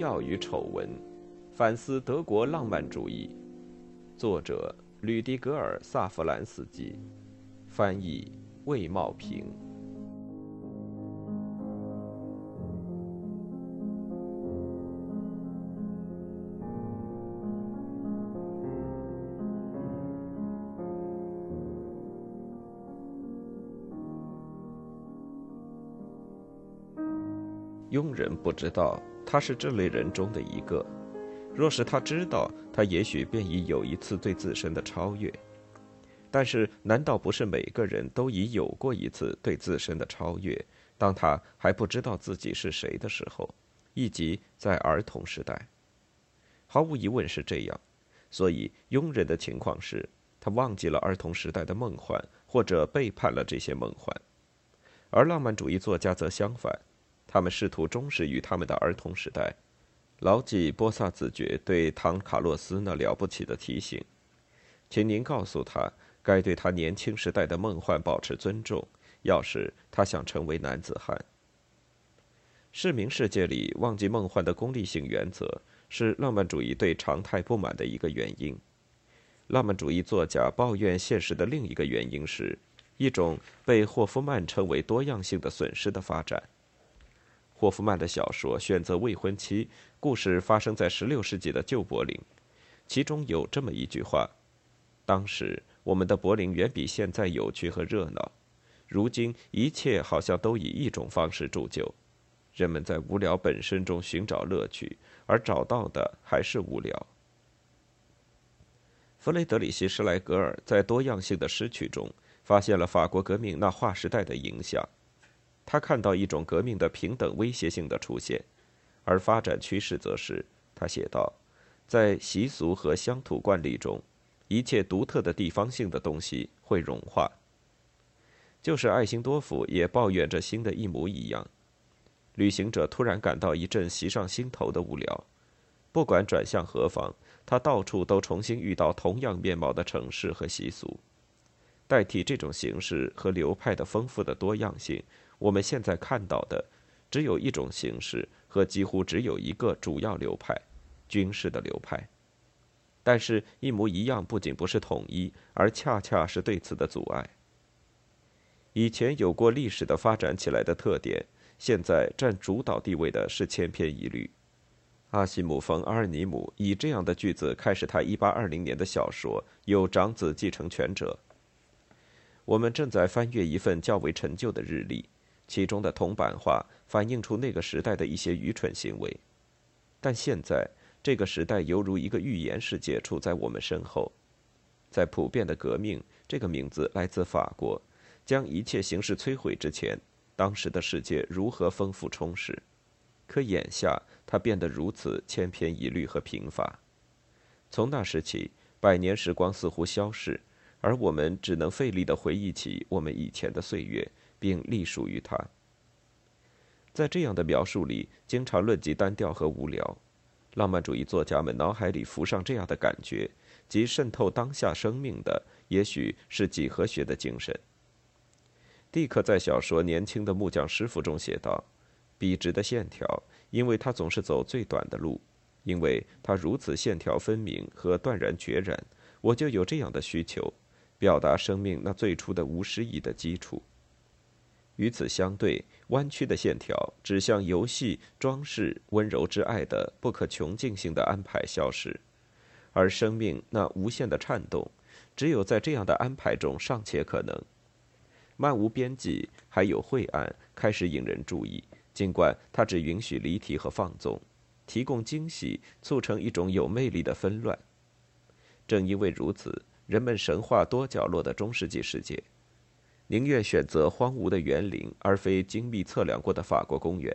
荣耀与丑闻，反思德国浪漫主义。作者：吕迪格尔·萨弗兰斯基，翻译：魏茂平。庸人不知道他是这类人中的一个，若是他知道，他也许便已有一次对自身的超越。但是，难道不是每个人都已有过一次对自身的超越？当他还不知道自己是谁的时候，以及在儿童时代，毫无疑问是这样。所以，庸人的情况是，他忘记了儿童时代的梦幻，或者背叛了这些梦幻；而浪漫主义作家则相反。他们试图忠实于他们的儿童时代，牢记波萨子爵对唐卡洛斯那了不起的提醒，请您告诉他，该对他年轻时代的梦幻保持尊重，要是他想成为男子汉。市民世界里忘记梦幻的功利性原则，是浪漫主义对常态不满的一个原因。浪漫主义作家抱怨现实的另一个原因是，一种被霍夫曼称为多样性的损失的发展。霍夫曼的小说选择未婚妻，故事发生在16世纪的旧柏林，其中有这么一句话：“当时我们的柏林远比现在有趣和热闹，如今一切好像都以一种方式铸就，人们在无聊本身中寻找乐趣，而找到的还是无聊。”弗雷德里希·施莱格尔在多样性的失去中发现了法国革命那划时代的影响。他看到一种革命的平等威胁性的出现，而发展趋势则是，他写道，在习俗和乡土惯例中，一切独特的地方性的东西会融化。就是艾辛多夫也抱怨着新的一模一样。旅行者突然感到一阵袭上心头的无聊，不管转向何方，他到处都重新遇到同样面貌的城市和习俗。代替这种形式和流派的丰富的多样性。我们现在看到的，只有一种形式和几乎只有一个主要流派——军事的流派。但是，一模一样不仅不是统一，而恰恰是对此的阻碍。以前有过历史的发展起来的特点，现在占主导地位的是千篇一律。阿西姆·冯·阿尔尼姆以这样的句子开始他1820年的小说《有长子继承权者》。我们正在翻阅一份较为陈旧的日历。其中的铜版画反映出那个时代的一些愚蠢行为，但现在这个时代犹如一个预言世界处在我们身后。在普遍的革命这个名字来自法国，将一切形式摧毁之前，当时的世界如何丰富充实？可眼下它变得如此千篇一律和贫乏。从那时起，百年时光似乎消逝，而我们只能费力地回忆起我们以前的岁月。并隶属于他。在这样的描述里，经常论及单调和无聊。浪漫主义作家们脑海里浮上这样的感觉，即渗透当下生命的，也许是几何学的精神。蒂克在小说《年轻的木匠师傅》中写道：“笔直的线条，因为他总是走最短的路，因为他如此线条分明和断然决然，我就有这样的需求，表达生命那最初的无诗意的基础。”与此相对，弯曲的线条指向游戏、装饰、温柔之爱的不可穷尽性的安排消失，而生命那无限的颤动，只有在这样的安排中尚且可能。漫无边际，还有晦暗，开始引人注意，尽管它只允许离题和放纵，提供惊喜，促成一种有魅力的纷乱。正因为如此，人们神话多角落的中世纪世界。宁愿选择荒芜的园林，而非精密测量过的法国公园。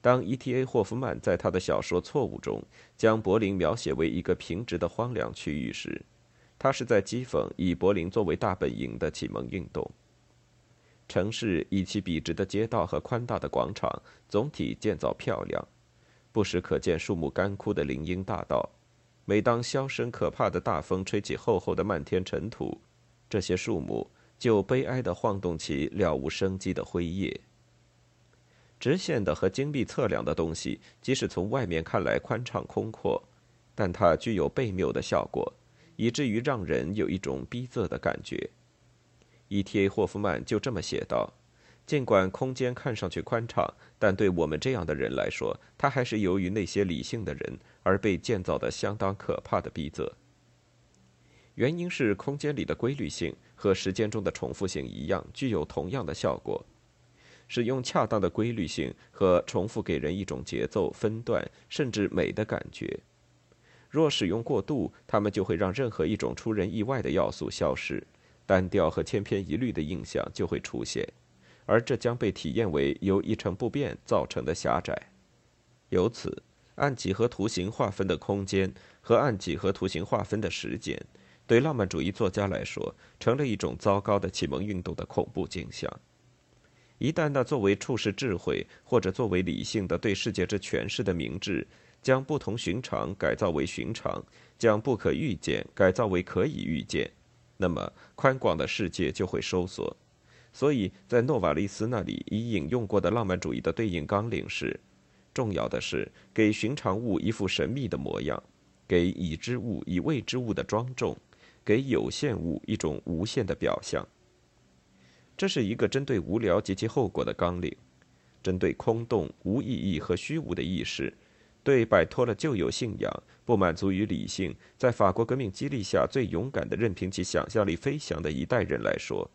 当 E.T.A. 霍夫曼在他的小说《错误》中将柏林描写为一个平直的荒凉区域时，他是在讥讽以柏林作为大本营的启蒙运动。城市以其笔直的街道和宽大的广场，总体建造漂亮，不时可见树木干枯的林荫大道。每当萧声可怕的大风吹起厚厚的漫天尘土，这些树木。就悲哀地晃动起了无生机的灰叶。直线的和精密测量的东西，即使从外面看来宽敞空阔，但它具有悖谬的效果，以至于让人有一种逼仄的感觉。E.T.A. 霍夫曼就这么写道：“尽管空间看上去宽敞，但对我们这样的人来说，它还是由于那些理性的人而被建造的相当可怕的逼仄。原因是空间里的规律性和时间中的重复性一样，具有同样的效果。”使用恰当的规律性和重复，给人一种节奏、分段甚至美的感觉。若使用过度，它们就会让任何一种出人意外的要素消失，单调和千篇一律的印象就会出现，而这将被体验为由一成不变造成的狭窄。由此，按几何图形划分的空间和按几何图形划分的时间，对浪漫主义作家来说，成了一种糟糕的启蒙运动的恐怖景象。一旦那作为处世智慧或者作为理性的对世界之诠释的明智，将不同寻常改造为寻常，将不可预见改造为可以预见，那么宽广的世界就会收缩。所以在诺瓦利斯那里已引用过的浪漫主义的对应纲领是：重要的是给寻常物一副神秘的模样，给已知物以未知物的庄重，给有限物一种无限的表象。这是一个针对无聊及其后果的纲领，针对空洞、无意义和虚无的意识，对摆脱了旧有信仰、不满足于理性，在法国革命激励下最勇敢的任凭其想象力飞翔的一代人来说，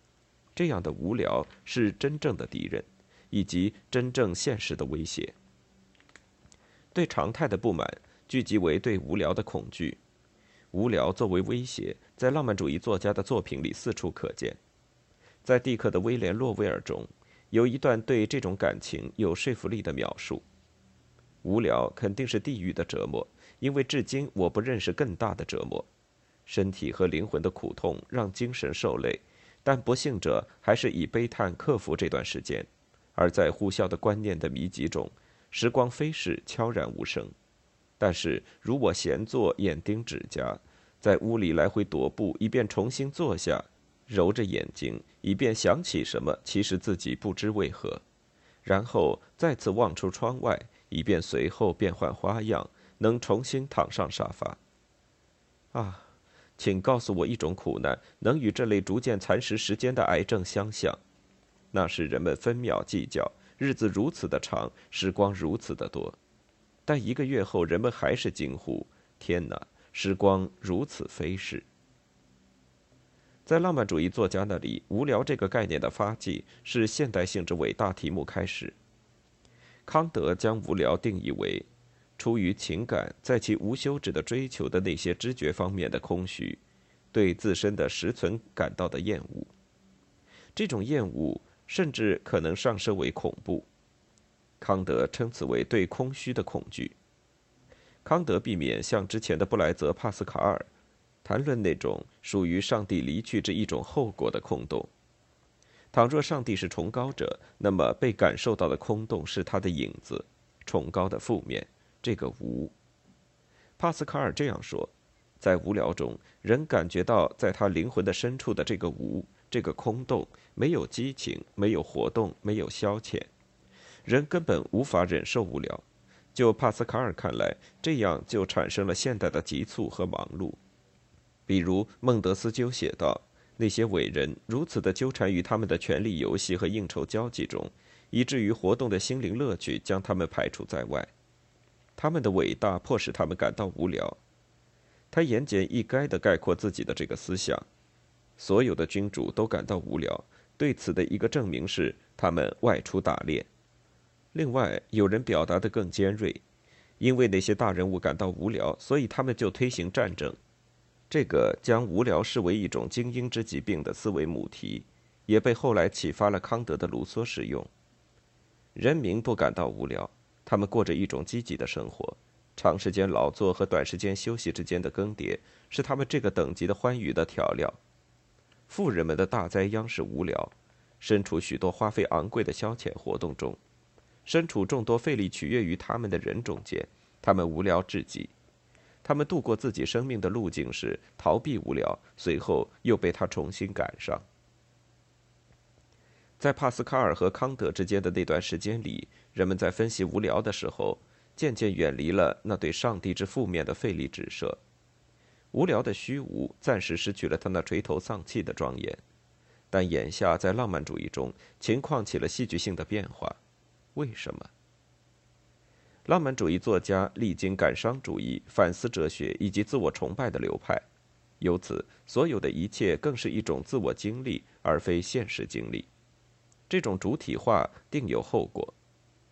这样的无聊是真正的敌人，以及真正现实的威胁。对常态的不满聚集为对无聊的恐惧，无聊作为威胁，在浪漫主义作家的作品里四处可见。在蒂克的《威廉·洛威尔》中，有一段对这种感情有说服力的描述：“无聊肯定是地狱的折磨，因为至今我不认识更大的折磨。身体和灵魂的苦痛让精神受累，但不幸者还是以悲叹克服这段时间。而在呼啸的观念的迷集中，时光飞逝，悄然无声。但是，如我闲坐，眼盯指甲，在屋里来回踱步，以便重新坐下。”揉着眼睛，以便想起什么，其实自己不知为何，然后再次望出窗外，以便随后变换花样，能重新躺上沙发。啊，请告诉我一种苦难，能与这类逐渐蚕食时间的癌症相像，那是人们分秒计较，日子如此的长，时光如此的多，但一个月后，人们还是惊呼：天哪，时光如此飞逝。在浪漫主义作家那里，无聊这个概念的发迹是现代性之伟大题目开始。康德将无聊定义为出于情感在其无休止的追求的那些知觉方面的空虚，对自身的实存感到的厌恶。这种厌恶甚至可能上升为恐怖。康德称此为对空虚的恐惧。康德避免像之前的布莱泽、帕斯卡尔。谈论那种属于上帝离去这一种后果的空洞。倘若上帝是崇高者，那么被感受到的空洞是他的影子，崇高的负面，这个无。帕斯卡尔这样说：在无聊中，人感觉到在他灵魂的深处的这个无，这个空洞，没有激情，没有活动，没有消遣。人根本无法忍受无聊。就帕斯卡尔看来，这样就产生了现代的急促和忙碌。比如孟德斯鸠写道：“那些伟人如此的纠缠于他们的权力游戏和应酬交际中，以至于活动的心灵乐趣将他们排除在外。他们的伟大迫使他们感到无聊。”他言简意赅地概括自己的这个思想：所有的君主都感到无聊。对此的一个证明是，他们外出打猎。另外，有人表达的更尖锐：因为那些大人物感到无聊，所以他们就推行战争。这个将无聊视为一种精英之疾病的思维母题，也被后来启发了康德的卢梭使用。人民不感到无聊，他们过着一种积极的生活。长时间劳作和短时间休息之间的更迭，是他们这个等级的欢愉的调料。富人们的大灾殃是无聊，身处许多花费昂贵的消遣活动中，身处众多费力取悦于他们的人中间，他们无聊至极。他们度过自己生命的路径时，逃避无聊，随后又被他重新赶上。在帕斯卡尔和康德之间的那段时间里，人们在分析无聊的时候，渐渐远离了那对上帝之负面的费力指涉。无聊的虚无暂时失去了他那垂头丧气的庄严，但眼下在浪漫主义中，情况起了戏剧性的变化。为什么？浪漫主义作家历经感伤主义、反思哲学以及自我崇拜的流派，由此所有的一切更是一种自我经历，而非现实经历。这种主体化定有后果。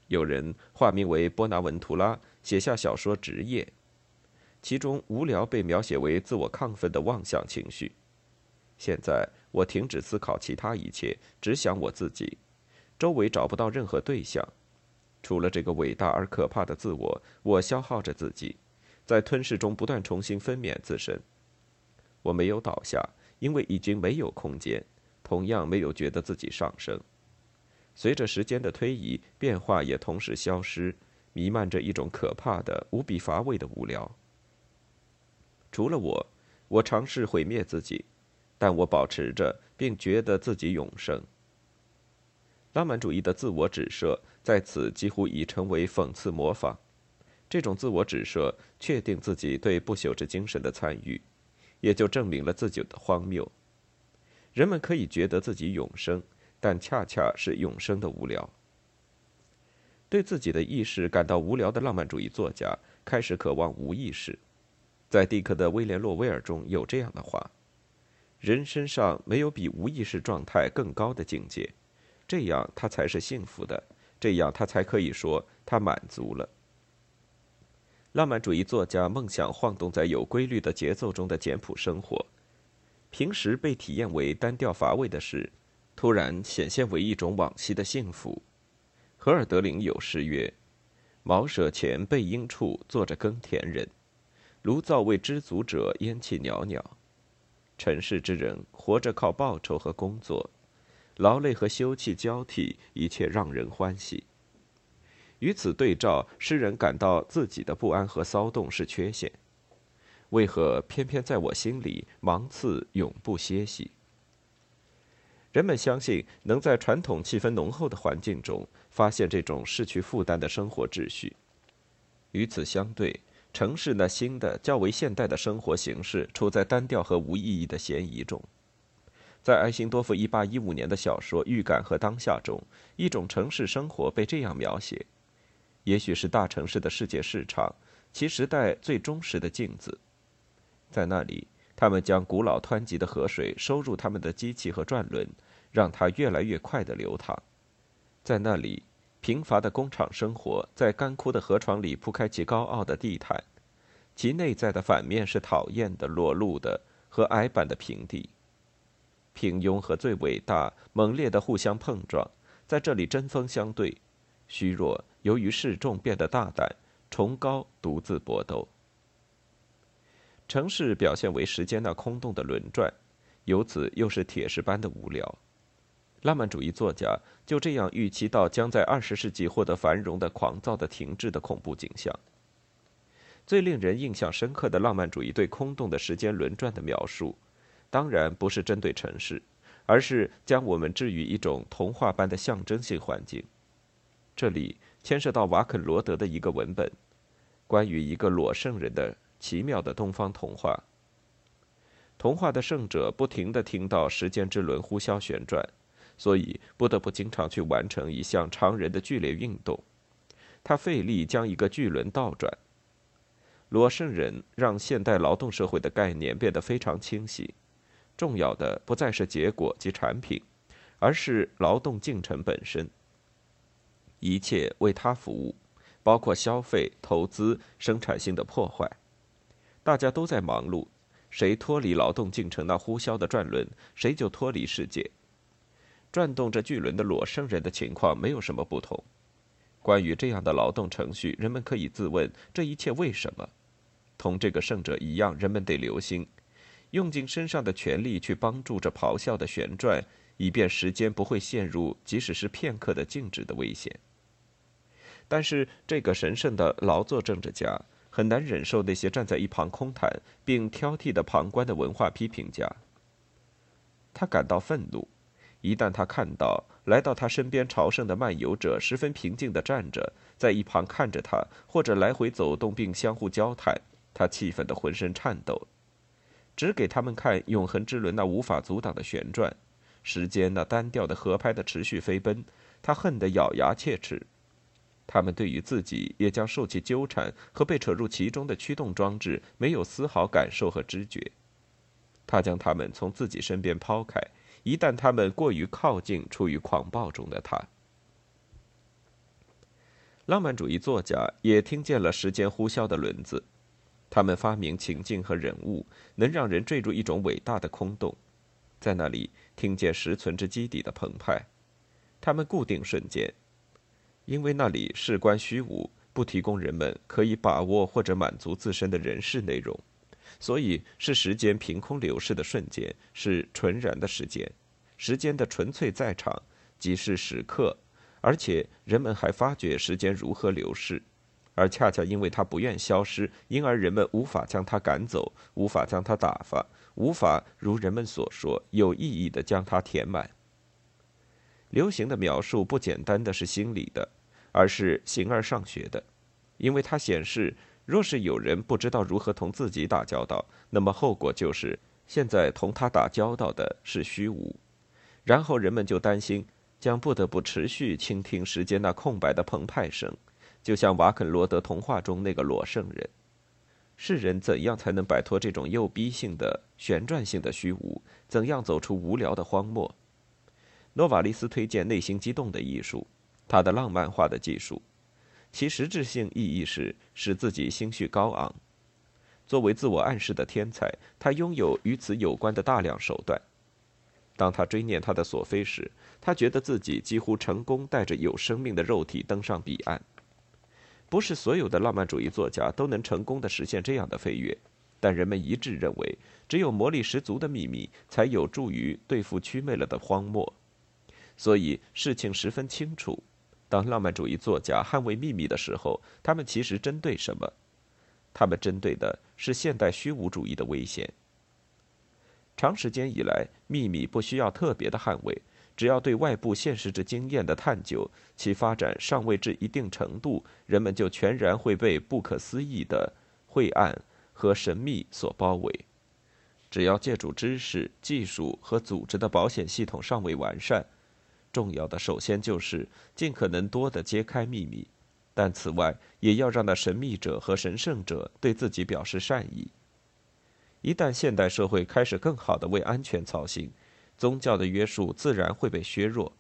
有人化名为波拿文图拉，写下小说《职业》，其中无聊被描写为自我亢奋的妄想情绪。现在我停止思考其他一切，只想我自己。周围找不到任何对象，除了这个伟大而可怕的自我，我消耗着自己，在吞噬中不断重新分娩自身。我没有倒下，因为已经没有空间，同样没有觉得自己上升。随着时间的推移，变化也同时消失，弥漫着一种可怕的、无比乏味的无聊。除了我，我尝试毁灭自己，但我保持着，并觉得自己永生。浪漫主义的自我指涉在此几乎已成为讽刺模仿。这种自我指涉确定自己对不朽之精神的参与，也就证明了自己的荒谬。人们可以觉得自己永生。但恰恰是永生的无聊。对自己的意识感到无聊的浪漫主义作家开始渴望无意识。在蒂克的《威廉·洛威尔》中有这样的话：“人身上没有比无意识状态更高的境界，这样他才是幸福的，这样他才可以说他满足了。”浪漫主义作家梦想晃动在有规律的节奏中的简朴生活，平时被体验为单调乏味的事。突然显现为一种往昔的幸福。荷尔德林有诗曰：“茅舍前背阴处坐着耕田人，炉灶为知足者烟气袅袅。尘世之人活着靠报酬和工作，劳累和休憩交替，一切让人欢喜。”与此对照，诗人感到自己的不安和骚动是缺陷。为何偏偏在我心里芒刺永不歇息？人们相信能在传统气氛浓厚的环境中发现这种失去负担的生活秩序。与此相对，城市那新的、较为现代的生活形式处在单调和无意义的嫌疑中。在埃辛多夫1815年的小说《预感和当下》中，一种城市生活被这样描写：也许是大城市的世界市场，其时代最忠实的镜子。在那里，他们将古老湍急的河水收入他们的机器和转轮。让它越来越快地流淌，在那里，贫乏的工厂生活在干枯的河床里铺开其高傲的地毯，其内在的反面是讨厌的、裸露的和矮板的平地。平庸和最伟大猛烈的互相碰撞，在这里针锋相对，虚弱由于示众变得大胆，崇高独自搏斗。城市表现为时间那空洞的轮转，由此又是铁石般的无聊。浪漫主义作家就这样预期到将在二十世纪获得繁荣的狂躁的停滞的恐怖景象。最令人印象深刻的浪漫主义对空洞的时间轮转的描述，当然不是针对城市，而是将我们置于一种童话般的象征性环境。这里牵涉到瓦肯罗德的一个文本，关于一个裸圣人的奇妙的东方童话。童话的圣者不停地听到时间之轮呼啸旋转。所以不得不经常去完成一项常人的剧烈运动，他费力将一个巨轮倒转。裸圣人让现代劳动社会的概念变得非常清晰，重要的不再是结果及产品，而是劳动进程本身。一切为他服务，包括消费、投资、生产性的破坏。大家都在忙碌，谁脱离劳动进程那呼啸的转轮，谁就脱离世界。转动着巨轮的裸圣人的情况没有什么不同。关于这样的劳动程序，人们可以自问：这一切为什么？同这个圣者一样，人们得留心，用尽身上的全力去帮助着咆哮的旋转，以便时间不会陷入即使是片刻的静止的危险。但是，这个神圣的劳作政治家很难忍受那些站在一旁空谈并挑剔的旁观的文化批评家。他感到愤怒。一旦他看到来到他身边朝圣的漫游者十分平静地站着，在一旁看着他，或者来回走动并相互交谈，他气愤得浑身颤抖。只给他们看永恒之轮那无法阻挡的旋转，时间那单调的合拍的持续飞奔，他恨得咬牙切齿。他们对于自己也将受其纠缠和被扯入其中的驱动装置没有丝毫感受和知觉。他将他们从自己身边抛开。一旦他们过于靠近处于狂暴中的他，浪漫主义作家也听见了时间呼啸的轮子。他们发明情境和人物，能让人坠入一种伟大的空洞，在那里听见实存之基底的澎湃。他们固定瞬间，因为那里事关虚无，不提供人们可以把握或者满足自身的人事内容。所以是时间凭空流逝的瞬间，是纯然的时间，时间的纯粹在场，即是时刻，而且人们还发觉时间如何流逝，而恰恰因为它不愿消失，因而人们无法将它赶走，无法将它打发，无法如人们所说有意义的将它填满。流行的描述不简单的是心理的，而是形而上学的，因为它显示。若是有人不知道如何同自己打交道，那么后果就是现在同他打交道的是虚无。然后人们就担心，将不得不持续倾听时间那空白的澎湃声，就像瓦肯罗德童话中那个裸圣人。世人怎样才能摆脱这种诱逼性的旋转性的虚无？怎样走出无聊的荒漠？诺瓦利斯推荐内心激动的艺术，他的浪漫化的技术。其实质性意义是使自己心绪高昂。作为自我暗示的天才，他拥有与此有关的大量手段。当他追念他的索菲时，他觉得自己几乎成功带着有生命的肉体登上彼岸。不是所有的浪漫主义作家都能成功的实现这样的飞跃，但人们一致认为，只有魔力十足的秘密才有助于对付祛魅了的荒漠。所以事情十分清楚。当浪漫主义作家捍卫秘密的时候，他们其实针对什么？他们针对的是现代虚无主义的危险。长时间以来，秘密不需要特别的捍卫，只要对外部现实之经验的探究，其发展尚未至一定程度，人们就全然会被不可思议的晦暗和神秘所包围。只要借助知识、技术和组织的保险系统尚未完善。重要的首先就是尽可能多的揭开秘密，但此外也要让那神秘者和神圣者对自己表示善意。一旦现代社会开始更好的为安全操心，宗教的约束自然会被削弱，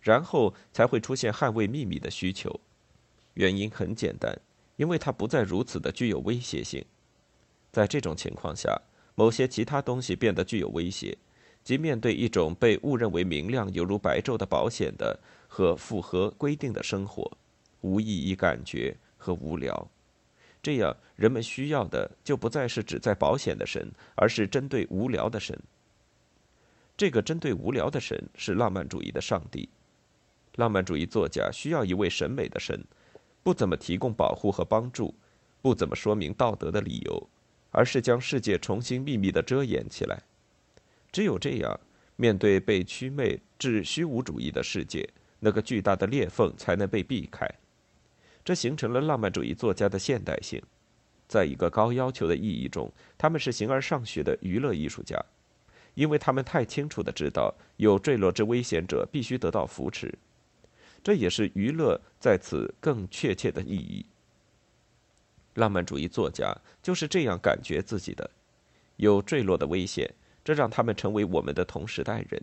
然后才会出现捍卫秘密的需求。原因很简单，因为它不再如此的具有威胁性。在这种情况下，某些其他东西变得具有威胁。即面对一种被误认为明亮犹如白昼的保险的和符合规定的生活，无意义感觉和无聊，这样人们需要的就不再是只在保险的神，而是针对无聊的神。这个针对无聊的神是浪漫主义的上帝。浪漫主义作家需要一位审美的神，不怎么提供保护和帮助，不怎么说明道德的理由，而是将世界重新秘密的遮掩起来。只有这样，面对被祛魅至虚无主义的世界，那个巨大的裂缝才能被避开。这形成了浪漫主义作家的现代性。在一个高要求的意义中，他们是形而上学的娱乐艺术家，因为他们太清楚的知道，有坠落之危险者必须得到扶持。这也是娱乐在此更确切的意义。浪漫主义作家就是这样感觉自己的：有坠落的危险。这让他们成为我们的同时代人。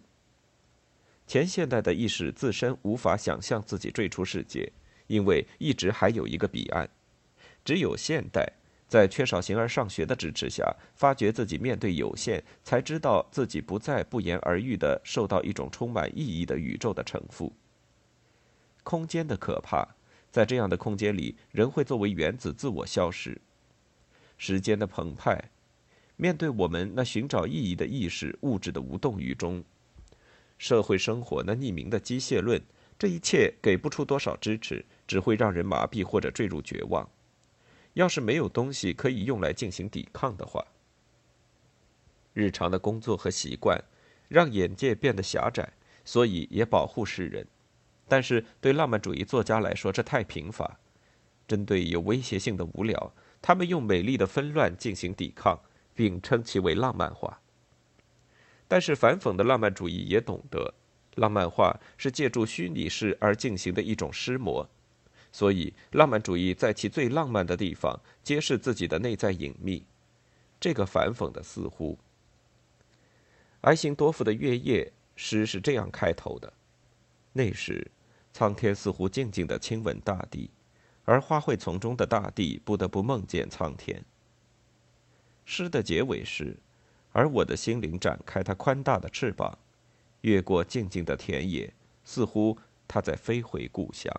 前现代的意识自身无法想象自己坠出世界，因为一直还有一个彼岸。只有现代，在缺少形而上学的支持下，发觉自己面对有限，才知道自己不再不言而喻的受到一种充满意义的宇宙的承负。空间的可怕，在这样的空间里，人会作为原子自我消失。时间的澎湃。面对我们那寻找意义的意识物质的无动于衷，社会生活那匿名的机械论，这一切给不出多少支持，只会让人麻痹或者坠入绝望。要是没有东西可以用来进行抵抗的话，日常的工作和习惯，让眼界变得狭窄，所以也保护世人。但是对浪漫主义作家来说，这太贫乏。针对有威胁性的无聊，他们用美丽的纷乱进行抵抗，并称其为浪漫化。但是反讽的浪漫主义也懂得，浪漫化是借助虚拟式而进行的一种施魔。所以，浪漫主义在其最浪漫的地方揭示自己的内在隐秘。这个反讽的似乎。埃辛多夫的《月夜》诗是这样开头的：那时，苍天似乎静静地亲吻大地，而花卉丛中的大地不得不梦见苍天。诗的结尾是：而我的心灵展开它宽大的翅膀，越过静静的田野，似乎它在飞回故乡。